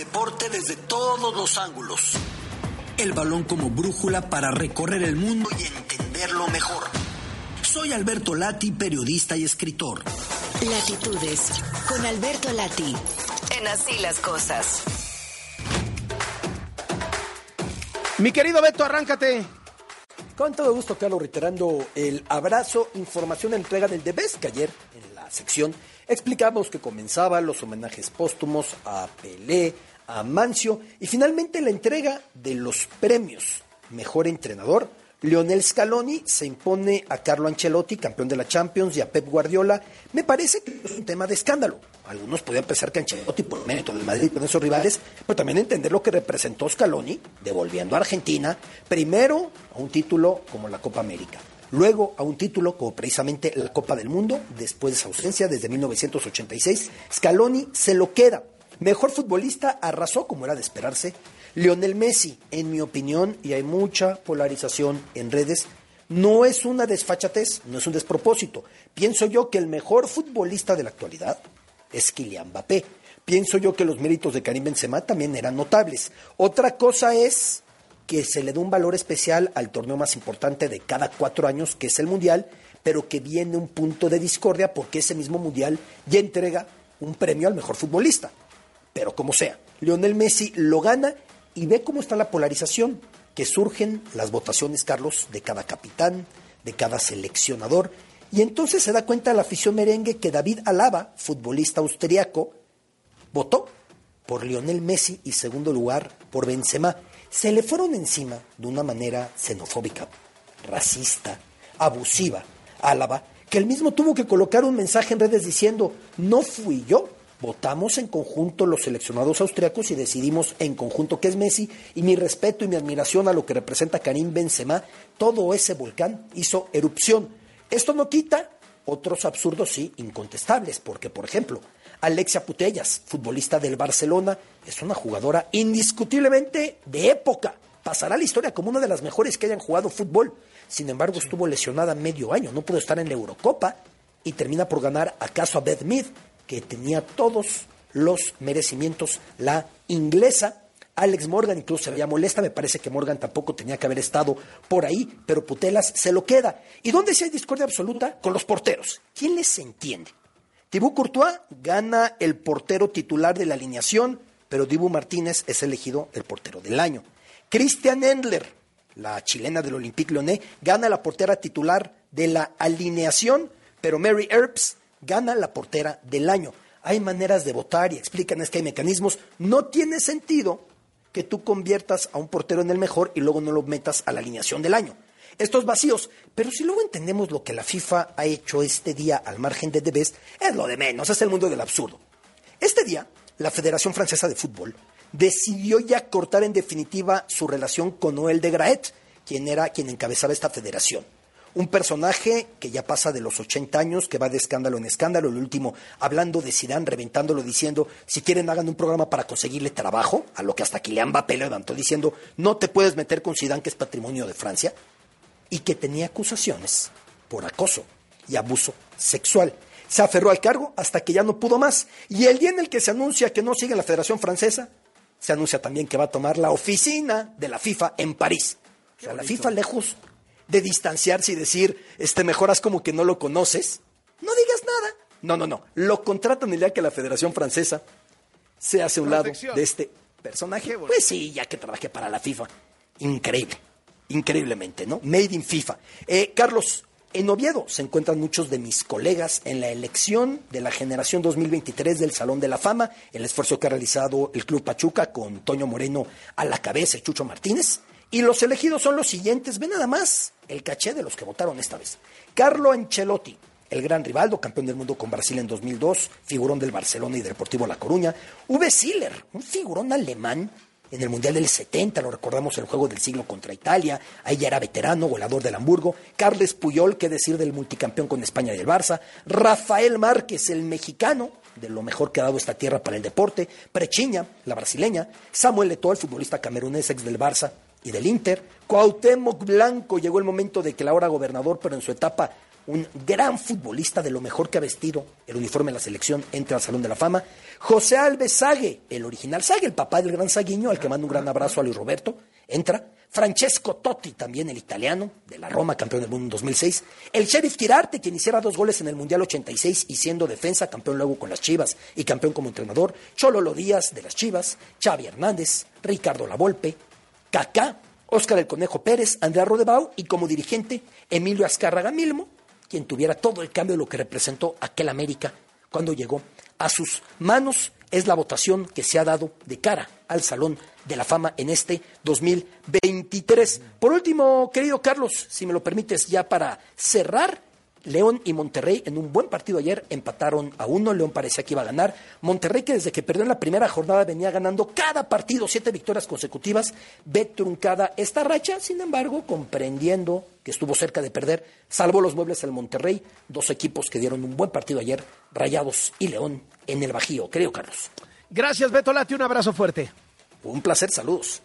deporte desde todos los ángulos. El balón como brújula para recorrer el mundo y entenderlo mejor. Soy Alberto Lati, periodista y escritor. Latitudes, con Alberto Lati, en Así las Cosas. Mi querido Beto, arráncate. Con todo gusto, Carlos, reiterando el abrazo, información, entrega del The Best, que ayer en la sección explicamos que comenzaban los homenajes póstumos a Pelé, a Mancio y finalmente la entrega de los premios Mejor Entrenador. Lionel Scaloni se impone a Carlo Ancelotti, campeón de la Champions, y a Pep Guardiola. Me parece que es un tema de escándalo. Algunos podían pensar que Ancelotti, por mérito del Madrid con esos rivales, pero también entender lo que representó Scaloni, devolviendo a Argentina, primero a un título como la Copa América, luego a un título como precisamente la Copa del Mundo, después de su ausencia desde 1986. Scaloni se lo queda. Mejor futbolista arrasó como era de esperarse. Lionel Messi, en mi opinión, y hay mucha polarización en redes, no es una desfachatez, no es un despropósito. Pienso yo que el mejor futbolista de la actualidad es Kylian Mbappé. Pienso yo que los méritos de Karim Benzema también eran notables. Otra cosa es que se le da un valor especial al torneo más importante de cada cuatro años, que es el Mundial, pero que viene un punto de discordia porque ese mismo Mundial ya entrega un premio al mejor futbolista. Pero como sea, Lionel Messi lo gana y ve cómo está la polarización, que surgen las votaciones, Carlos, de cada capitán, de cada seleccionador, y entonces se da cuenta la afición merengue que David Alaba, futbolista austriaco, votó por Lionel Messi y segundo lugar por Benzema. Se le fueron encima de una manera xenofóbica, racista, abusiva. Álava, que él mismo tuvo que colocar un mensaje en redes diciendo, no fui yo, votamos en conjunto los seleccionados austriacos y decidimos en conjunto que es Messi y mi respeto y mi admiración a lo que representa Karim Benzema, todo ese volcán hizo erupción. Esto no quita otros absurdos, sí, incontestables, porque por ejemplo, Alexia Putellas, futbolista del Barcelona, es una jugadora indiscutiblemente de época. Pasará a la historia como una de las mejores que hayan jugado fútbol. Sin embargo, estuvo lesionada medio año, no pudo estar en la Eurocopa y termina por ganar acaso a Beth Mead, que tenía todos los merecimientos. La inglesa, Alex Morgan, incluso se veía molesta, me parece que Morgan tampoco tenía que haber estado por ahí, pero Putelas se lo queda. ¿Y dónde sí hay discordia absoluta? Con los porteros. ¿Quién les entiende? Thibaut Courtois gana el portero titular de la alineación, pero Dibu Martínez es elegido el portero del año. Christian Endler, la chilena del Olympique Lyonnais, gana la portera titular de la alineación, pero Mary Earps gana la portera del año. Hay maneras de votar y explican es que hay mecanismos. No tiene sentido que tú conviertas a un portero en el mejor y luego no lo metas a la alineación del año. Estos vacíos. Pero si luego entendemos lo que la FIFA ha hecho este día al margen de Debes, es lo de menos, es el mundo del absurdo. Este día, la Federación Francesa de Fútbol decidió ya cortar en definitiva su relación con Noel de Graet, quien era quien encabezaba esta federación un personaje que ya pasa de los 80 años, que va de escándalo en escándalo, el último hablando de Zidane, reventándolo, diciendo, si quieren hagan un programa para conseguirle trabajo, a lo que hasta Kylian Mbappé le levantó diciendo, no te puedes meter con Zidane, que es patrimonio de Francia, y que tenía acusaciones por acoso y abuso sexual. Se aferró al cargo hasta que ya no pudo más. Y el día en el que se anuncia que no sigue la Federación Francesa, se anuncia también que va a tomar la oficina de la FIFA en París. O sea, la FIFA lejos de distanciarse y decir, este, mejoras como que no lo conoces, no digas nada. No, no, no. Lo contratan el día que la Federación Francesa se hace a un lado de este personaje. Pues sí, ya que trabajé para la FIFA. Increíble. Increíblemente, ¿no? Made in FIFA. Eh, Carlos, en Oviedo se encuentran muchos de mis colegas en la elección de la generación 2023 del Salón de la Fama, el esfuerzo que ha realizado el Club Pachuca con Toño Moreno a la cabeza y Chucho Martínez. Y los elegidos son los siguientes. Ve nada más el caché de los que votaron esta vez. Carlo Ancelotti, el gran Rivaldo, campeón del mundo con Brasil en 2002, figurón del Barcelona y del Deportivo La Coruña. V. Siller, un figurón alemán en el Mundial del 70, lo recordamos el juego del siglo contra Italia, ahí ya era veterano, goleador del Hamburgo, Carles Puyol, qué decir del multicampeón con España y el Barça, Rafael Márquez, el mexicano, de lo mejor que ha dado esta tierra para el deporte, Prechiña, la brasileña, Samuel Eto'o, el futbolista camerunés ex del Barça, y del Inter. Cuauhtémoc Blanco llegó el momento de que la hora gobernador, pero en su etapa un gran futbolista de lo mejor que ha vestido el uniforme de la selección, entra al Salón de la Fama. José Alves Sague, el original Sague, el papá del gran Saguiño, al que mando un gran abrazo a Luis Roberto, entra. Francesco Totti, también el italiano, de la Roma, campeón del mundo en 2006. El Sheriff Tirarte, quien hiciera dos goles en el Mundial 86 y siendo defensa, campeón luego con las Chivas y campeón como entrenador. Chololo Díaz, de las Chivas. Xavi Hernández, Ricardo Lavolpe, Kaká, Óscar el Conejo Pérez, Andrea Rodebau y como dirigente, Emilio Azcárraga Milmo, quien tuviera todo el cambio de lo que representó aquel América cuando llegó a sus manos. Es la votación que se ha dado de cara al Salón de la Fama en este 2023. Por último, querido Carlos, si me lo permites, ya para cerrar, León y Monterrey en un buen partido ayer empataron a uno. León parecía que iba a ganar. Monterrey, que desde que perdió en la primera jornada venía ganando cada partido, siete victorias consecutivas, ve truncada esta racha. Sin embargo, comprendiendo que estuvo cerca de perder, salvó los muebles al Monterrey. Dos equipos que dieron un buen partido ayer, Rayados y León, en el Bajío. Creo, Carlos. Gracias, Beto Lati. Un abrazo fuerte. Un placer, saludos.